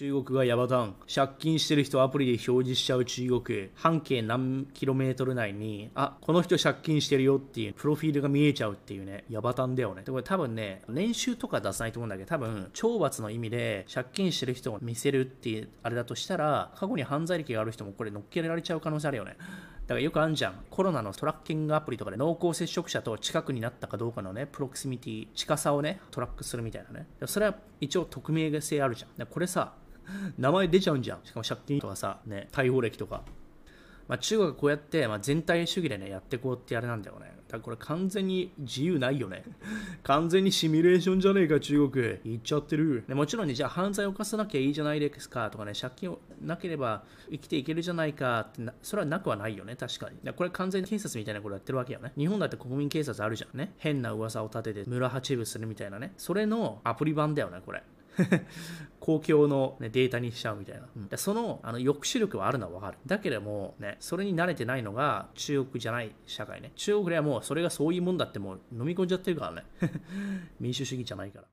中国がヤバタン。借金してる人アプリで表示しちゃう中国。半径何キロメートル内に、あ、この人借金してるよっていう、プロフィールが見えちゃうっていうね、ヤバタンだよね。で、これ多分ね、年収とか出さないと思うんだけど、多分、懲罰の意味で借金してる人を見せるっていう、あれだとしたら、過去に犯罪歴がある人もこれ乗っけられちゃう可能性あるよね。だからよくあるじゃん。コロナのトラッキングアプリとかで濃厚接触者と近くになったかどうかのね、プロクシミティ、近さをね、トラックするみたいなね。それは一応匿名性あるじゃん。これさ、名前出ちゃうんじゃん。しかも借金とかさ、ね、逮捕歴とか。まあ、中国はこうやって、まあ、全体主義でね、やっていこうってあれなんだよね。だからこれ完全に自由ないよね。完全にシミュレーションじゃねえか、中国。言っちゃってる。でもちろんね、じゃあ犯罪を犯さなきゃいいじゃないですかとかね、借金をなければ生きていけるじゃないかってそれはなくはないよね、確かに。これ完全に警察みたいなことやってるわけよね。日本だって国民警察あるじゃんね。変な噂を立てて村八部するみたいなね。それのアプリ版だよね、これ。公共の、ね、データにしちゃうみたいな、うん、そのあの抑止力はあるのは分かる。だけども、ね、それに慣れてないのが中国じゃない社会ね。中国ではもうそれがそういうもんだってもう飲み込んじゃってるからね。民主主義じゃないから